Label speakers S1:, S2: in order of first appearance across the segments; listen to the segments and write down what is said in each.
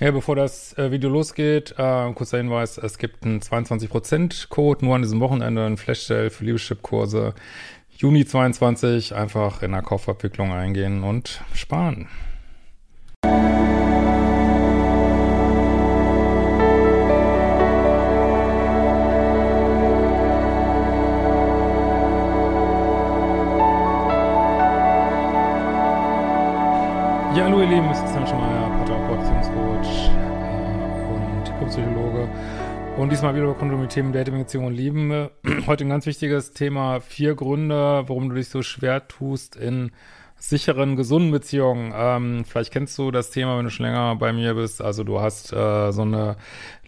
S1: Ja, bevor das äh, Video losgeht, äh, kurzer Hinweis, es gibt einen 22%-Code nur an diesem Wochenende, ein Flashsale für Liebeschip-Kurse. Juni 22 einfach in der Kaufabwicklung eingehen und sparen. Ja, hallo ihr Lieben, es ist dann schon mal und Diplompsychologe. Und diesmal wieder die Themen Dating, Beziehung und Lieben. Heute ein ganz wichtiges Thema, vier Gründe, warum du dich so schwer tust in sicheren, gesunden Beziehungen. Ähm, vielleicht kennst du das Thema, wenn du schon länger bei mir bist. Also du hast äh, so eine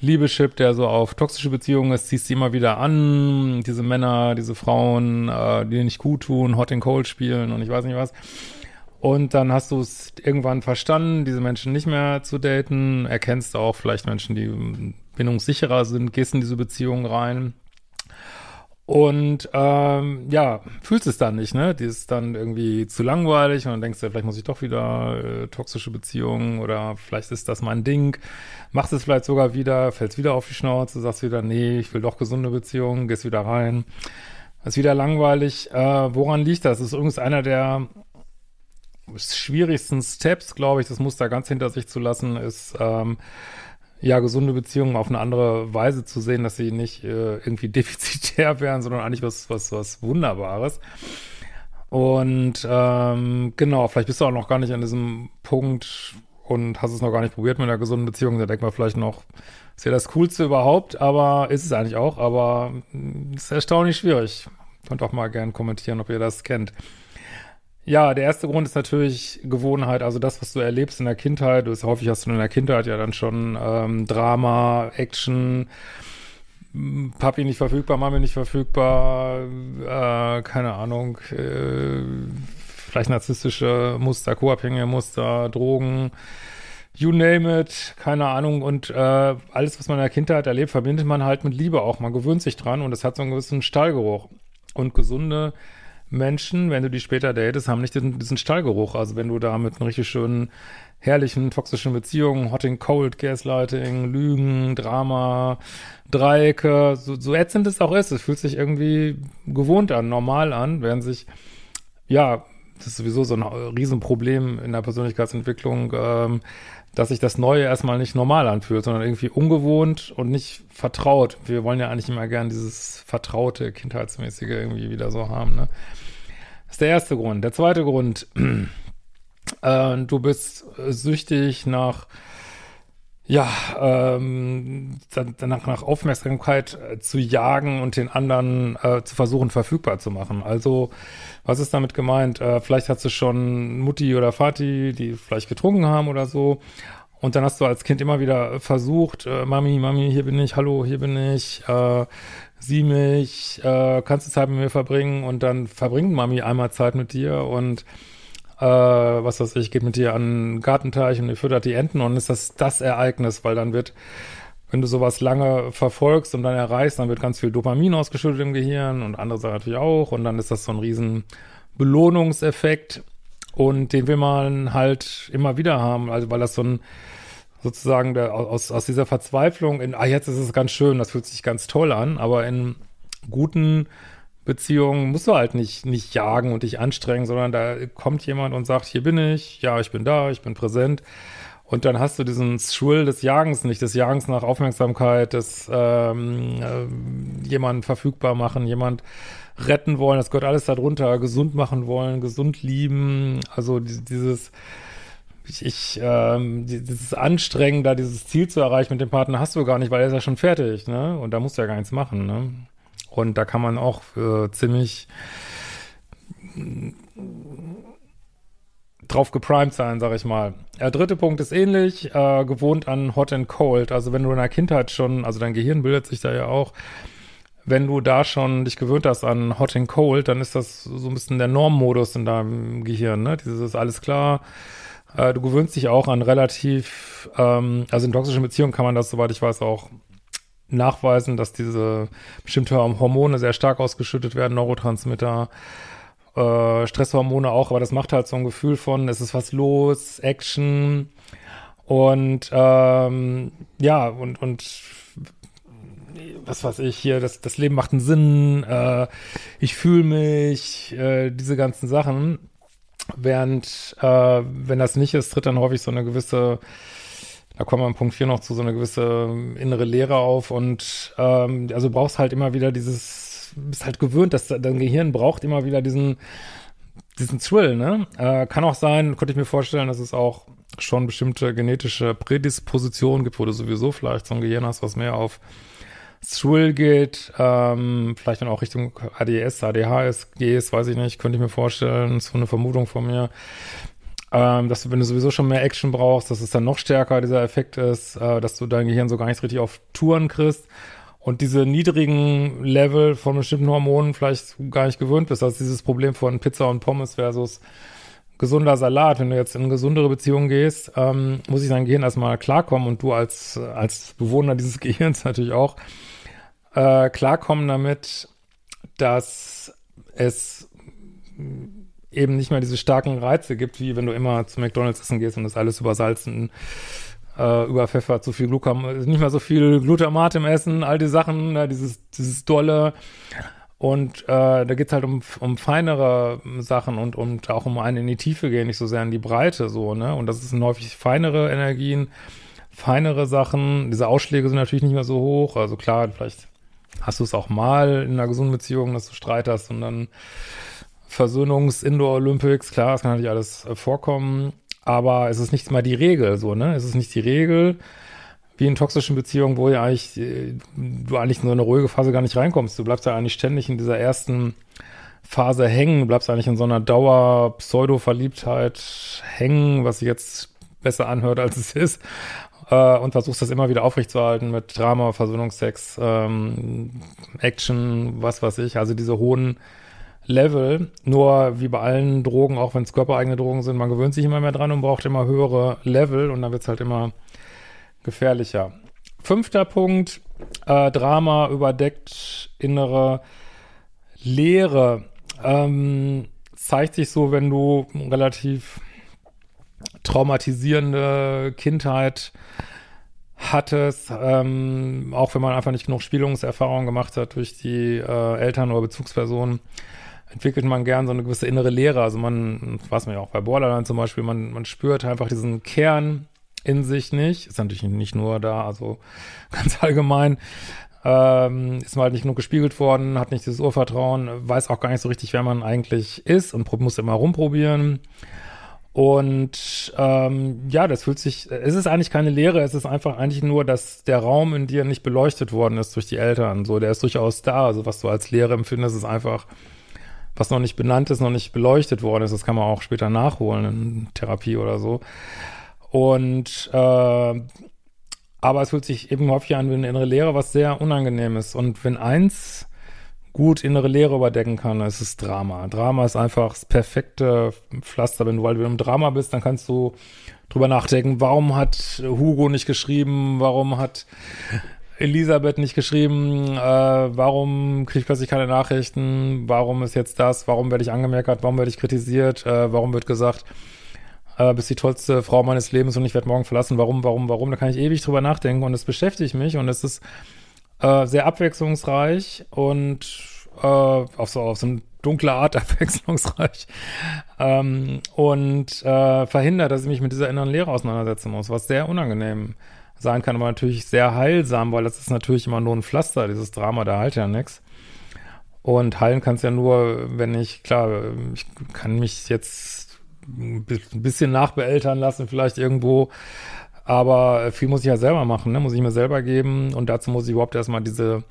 S1: Liebeschip, der so auf toxische Beziehungen ist, ziehst sie immer wieder an. Diese Männer, diese Frauen, äh, die nicht gut tun, Hot and Cold spielen und ich weiß nicht was. Und dann hast du es irgendwann verstanden, diese Menschen nicht mehr zu daten, erkennst auch vielleicht Menschen, die bindungssicherer sind, gehst in diese Beziehung rein. Und ähm, ja, fühlst es dann nicht, ne? Die ist dann irgendwie zu langweilig und dann denkst du, vielleicht muss ich doch wieder äh, toxische Beziehungen oder vielleicht ist das mein Ding. Machst es vielleicht sogar wieder, fällst wieder auf die Schnauze, sagst wieder, nee, ich will doch gesunde Beziehungen, gehst wieder rein. Ist wieder langweilig. Äh, woran liegt das? das ist übrigens einer der schwierigsten Steps, glaube ich, das Muster ganz hinter sich zu lassen, ist ähm, ja gesunde Beziehungen auf eine andere Weise zu sehen, dass sie nicht äh, irgendwie defizitär wären, sondern eigentlich was was was Wunderbares. Und ähm, genau, vielleicht bist du auch noch gar nicht an diesem Punkt und hast es noch gar nicht probiert mit einer gesunden Beziehung. Da denkt man vielleicht noch, ist ja das Coolste überhaupt, aber ist es eigentlich auch, aber hm, ist erstaunlich schwierig. Könnt auch mal gern kommentieren, ob ihr das kennt. Ja, der erste Grund ist natürlich Gewohnheit, also das, was du erlebst in der Kindheit. Du, häufig hast du in der Kindheit ja dann schon ähm, Drama, Action, Papi nicht verfügbar, Mami nicht verfügbar, äh, keine Ahnung, äh, vielleicht narzisstische Muster, co-abhängige Muster, Drogen, you name it, keine Ahnung. Und äh, alles, was man in der Kindheit erlebt, verbindet man halt mit Liebe auch. Man gewöhnt sich dran und es hat so einen gewissen Stallgeruch. Und gesunde Menschen, wenn du die später datest, haben nicht diesen, Stallgeruch. Also wenn du da mit einer richtig schönen, herrlichen, toxischen Beziehungen, Hot and Cold, Gaslighting, Lügen, Drama, Dreiecke, so, so ätzend es auch ist, es fühlt sich irgendwie gewohnt an, normal an, während sich, ja, das ist sowieso so ein Riesenproblem in der Persönlichkeitsentwicklung, ähm, dass sich das Neue erstmal nicht normal anfühlt, sondern irgendwie ungewohnt und nicht vertraut. Wir wollen ja eigentlich immer gern dieses vertraute, kindheitsmäßige irgendwie wieder so haben. Ne? Das ist der erste Grund. Der zweite Grund, äh, du bist süchtig nach ja, ähm, danach nach Aufmerksamkeit äh, zu jagen und den anderen äh, zu versuchen verfügbar zu machen. Also, was ist damit gemeint? Äh, vielleicht hast du schon Mutti oder Vati, die vielleicht getrunken haben oder so. Und dann hast du als Kind immer wieder versucht, äh, Mami, Mami, hier bin ich, hallo, hier bin ich, äh, sieh mich, äh, kannst du Zeit mit mir verbringen? Und dann verbringt Mami einmal Zeit mit dir und äh, was weiß ich, geht mit dir an den Gartenteich und ihr füttert die Enten und ist das das Ereignis, weil dann wird, wenn du sowas lange verfolgst und dann erreichst, dann wird ganz viel Dopamin ausgeschüttet im Gehirn und andere Sachen natürlich auch und dann ist das so ein riesen Belohnungseffekt und den will man halt immer wieder haben, also weil das so ein sozusagen der, aus, aus dieser Verzweiflung in, ah, jetzt ist es ganz schön, das fühlt sich ganz toll an, aber in guten Beziehung musst du halt nicht, nicht jagen und dich anstrengen, sondern da kommt jemand und sagt, hier bin ich, ja, ich bin da, ich bin präsent. Und dann hast du diesen Schrill des Jagens nicht, des Jagens nach Aufmerksamkeit, des ähm, äh, jemanden verfügbar machen, jemand retten wollen, das gehört alles darunter, gesund machen wollen, gesund lieben, also dieses ich, ich ähm, dieses Anstrengen, da dieses Ziel zu erreichen mit dem Partner hast du gar nicht, weil er ist ja schon fertig, ne? Und da musst du ja gar nichts machen, ne? Und da kann man auch äh, ziemlich drauf geprimed sein, sag ich mal. Der dritte Punkt ist ähnlich, äh, gewohnt an Hot and Cold. Also wenn du in der Kindheit schon, also dein Gehirn bildet sich da ja auch, wenn du da schon dich gewöhnt hast an Hot and Cold, dann ist das so ein bisschen der Normmodus in deinem Gehirn, ne? Dieses alles klar. Äh, du gewöhnst dich auch an relativ, ähm, also in toxischen Beziehungen kann man das, soweit ich weiß, auch nachweisen, dass diese bestimmte Hormone sehr stark ausgeschüttet werden, Neurotransmitter, äh, Stresshormone auch, aber das macht halt so ein Gefühl von, es ist was los, Action und ähm, ja, und, und was weiß ich hier, das, das Leben macht einen Sinn, äh, ich fühle mich, äh, diese ganzen Sachen. Während, äh, wenn das nicht ist, tritt dann häufig so eine gewisse, da kommen wir im Punkt 4 noch zu, so eine gewisse innere Leere auf und ähm, also brauchst halt immer wieder dieses, bist halt gewöhnt, dass dein Gehirn braucht immer wieder diesen, diesen Thrill, ne? Äh, kann auch sein, konnte ich mir vorstellen, dass es auch schon bestimmte genetische Prädispositionen gibt, wo du sowieso vielleicht so ein Gehirn hast, was mehr auf Thrill geht, ähm, vielleicht dann auch Richtung ADS, ADHS gehst, weiß ich nicht, könnte ich mir vorstellen, so eine Vermutung von mir, ähm, dass du, wenn du sowieso schon mehr Action brauchst, dass es dann noch stärker dieser Effekt ist, äh, dass du dein Gehirn so gar nicht richtig auf Touren kriegst und diese niedrigen Level von bestimmten Hormonen vielleicht gar nicht gewöhnt bist. Also dieses Problem von Pizza und Pommes versus gesunder Salat, wenn du jetzt in gesundere Beziehung gehst, ähm, muss ich dein Gehirn erstmal klarkommen und du als, als Bewohner dieses Gehirns natürlich auch äh, klarkommen damit, dass es eben nicht mehr diese starken Reize gibt, wie wenn du immer zu McDonalds essen gehst und das alles übersalzen, äh, überpfeffert, so viel Glukam, nicht mehr so viel Glutamat im Essen, all die Sachen, ne, dieses, dieses dolle. Und äh, da geht's halt um, um feinere Sachen und, und auch um einen in die Tiefe gehen, nicht so sehr in die Breite, so, ne? Und das sind häufig feinere Energien, feinere Sachen. Diese Ausschläge sind natürlich nicht mehr so hoch. Also klar, vielleicht hast du es auch mal in einer gesunden Beziehung, dass du Streit hast und dann Versöhnungs-Indoor-Olympics, klar, das kann natürlich alles äh, vorkommen, aber es ist nicht mal die Regel, so, ne? Es ist nicht die Regel, wie in toxischen Beziehungen, wo ja eigentlich, äh, du eigentlich in so eine ruhige Phase gar nicht reinkommst. Du bleibst ja eigentlich ständig in dieser ersten Phase hängen, du bleibst eigentlich in so einer Dauer-Pseudo-Verliebtheit hängen, was sich jetzt besser anhört, als es ist äh, und versuchst das immer wieder aufrechtzuerhalten mit Drama, Versöhnungsex, ähm, Action, was weiß ich, also diese hohen Level. Nur wie bei allen Drogen, auch wenn es körpereigene Drogen sind, man gewöhnt sich immer mehr dran und braucht immer höhere Level und dann wird es halt immer gefährlicher. Fünfter Punkt, äh, Drama überdeckt innere Leere. Ähm, zeigt sich so, wenn du relativ traumatisierende Kindheit hattest, ähm, auch wenn man einfach nicht genug Spielungserfahrung gemacht hat durch die äh, Eltern oder Bezugspersonen, entwickelt man gern so eine gewisse innere Leere. Also man, was man ja auch bei Borderline zum Beispiel, man, man spürt einfach diesen Kern in sich nicht. Ist natürlich nicht nur da, also ganz allgemein. Ähm, ist man halt nicht genug gespiegelt worden, hat nicht dieses Urvertrauen, weiß auch gar nicht so richtig, wer man eigentlich ist und muss immer rumprobieren. Und ähm, ja, das fühlt sich, es ist eigentlich keine Lehre, es ist einfach eigentlich nur, dass der Raum in dir nicht beleuchtet worden ist durch die Eltern. So, der ist durchaus da. Also was du als Lehre empfindest, ist einfach, was noch nicht benannt ist, noch nicht beleuchtet worden ist. Das kann man auch später nachholen in Therapie oder so. Und äh, aber es fühlt sich eben häufig an wie eine innere Lehre, was sehr unangenehm ist. Und wenn eins gut innere Leere überdecken kann, ist es Drama. Drama ist einfach das perfekte Pflaster. Wenn du, du im Drama bist, dann kannst du drüber nachdenken, warum hat Hugo nicht geschrieben, warum hat Elisabeth nicht geschrieben, äh, warum kriege ich plötzlich keine Nachrichten, warum ist jetzt das, warum werde ich angemerkt, warum werde ich kritisiert, äh, warum wird gesagt, äh, bist die tollste Frau meines Lebens und ich werde morgen verlassen, warum, warum, warum, da kann ich ewig drüber nachdenken und es beschäftigt mich und es ist äh, sehr abwechslungsreich und äh, auf so auf so eine dunkle Art abwechslungsreich ähm, und äh, verhindert, dass ich mich mit dieser inneren Lehre auseinandersetzen muss, was sehr unangenehm sein kann, aber natürlich sehr heilsam, weil das ist natürlich immer nur ein Pflaster, dieses Drama, da halt ja nichts. Und heilen kann es ja nur, wenn ich, klar, ich kann mich jetzt ein bisschen nachbeeltern lassen, vielleicht irgendwo, aber viel muss ich ja selber machen, ne? muss ich mir selber geben und dazu muss ich überhaupt erstmal diese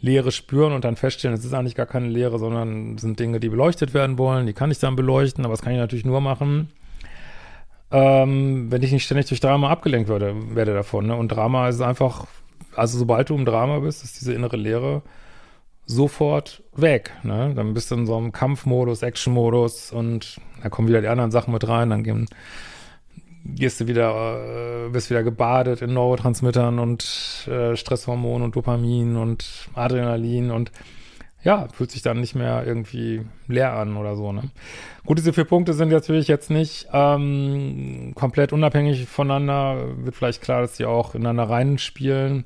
S1: Leere spüren und dann feststellen, es ist eigentlich gar keine Leere, sondern sind Dinge, die beleuchtet werden wollen, die kann ich dann beleuchten, aber das kann ich natürlich nur machen, ähm, wenn ich nicht ständig durch Drama abgelenkt würde, werde davon. Ne? Und Drama ist einfach, also sobald du im Drama bist, ist diese innere Leere sofort weg. Ne? Dann bist du in so einem Kampfmodus, Actionmodus und da kommen wieder die anderen Sachen mit rein, dann gehen, gehst du wieder, äh, bist wieder gebadet in Neurotransmittern und äh, Stresshormonen und Dopamin und Adrenalin und ja, fühlt sich dann nicht mehr irgendwie leer an oder so. Ne? Gut, diese vier Punkte sind natürlich jetzt nicht ähm, komplett unabhängig voneinander. Wird vielleicht klar, dass die auch ineinander reinspielen.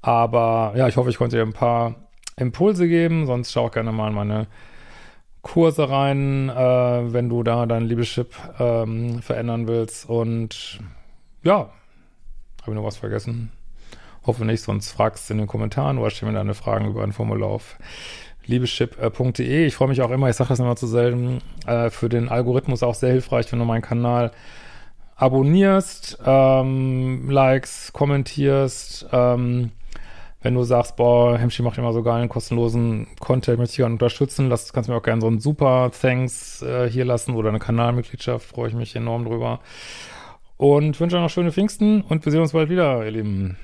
S1: Aber ja, ich hoffe, ich konnte dir ein paar Impulse geben. Sonst schau auch gerne mal in meine Kurse rein, äh, wenn du da dein Liebeschip ähm, verändern willst. Und ja, habe ich noch was vergessen? Hoffe nicht, sonst fragst du in den Kommentaren oder stell mir deine Fragen über ein Formular auf liebeschip.de. Ich freue mich auch immer, ich sage das immer zu selten, äh, für den Algorithmus auch sehr hilfreich, wenn du meinen Kanal abonnierst, ähm, likes, kommentierst, ähm, wenn du sagst, boah, Hemschi macht immer so geilen, kostenlosen Content, möchte ich gerne unterstützen, lass, kannst du mir auch gerne so ein super Thanks äh, hier lassen oder eine Kanalmitgliedschaft, freue ich mich enorm drüber. Und wünsche euch noch schöne Pfingsten und wir sehen uns bald wieder, ihr Lieben.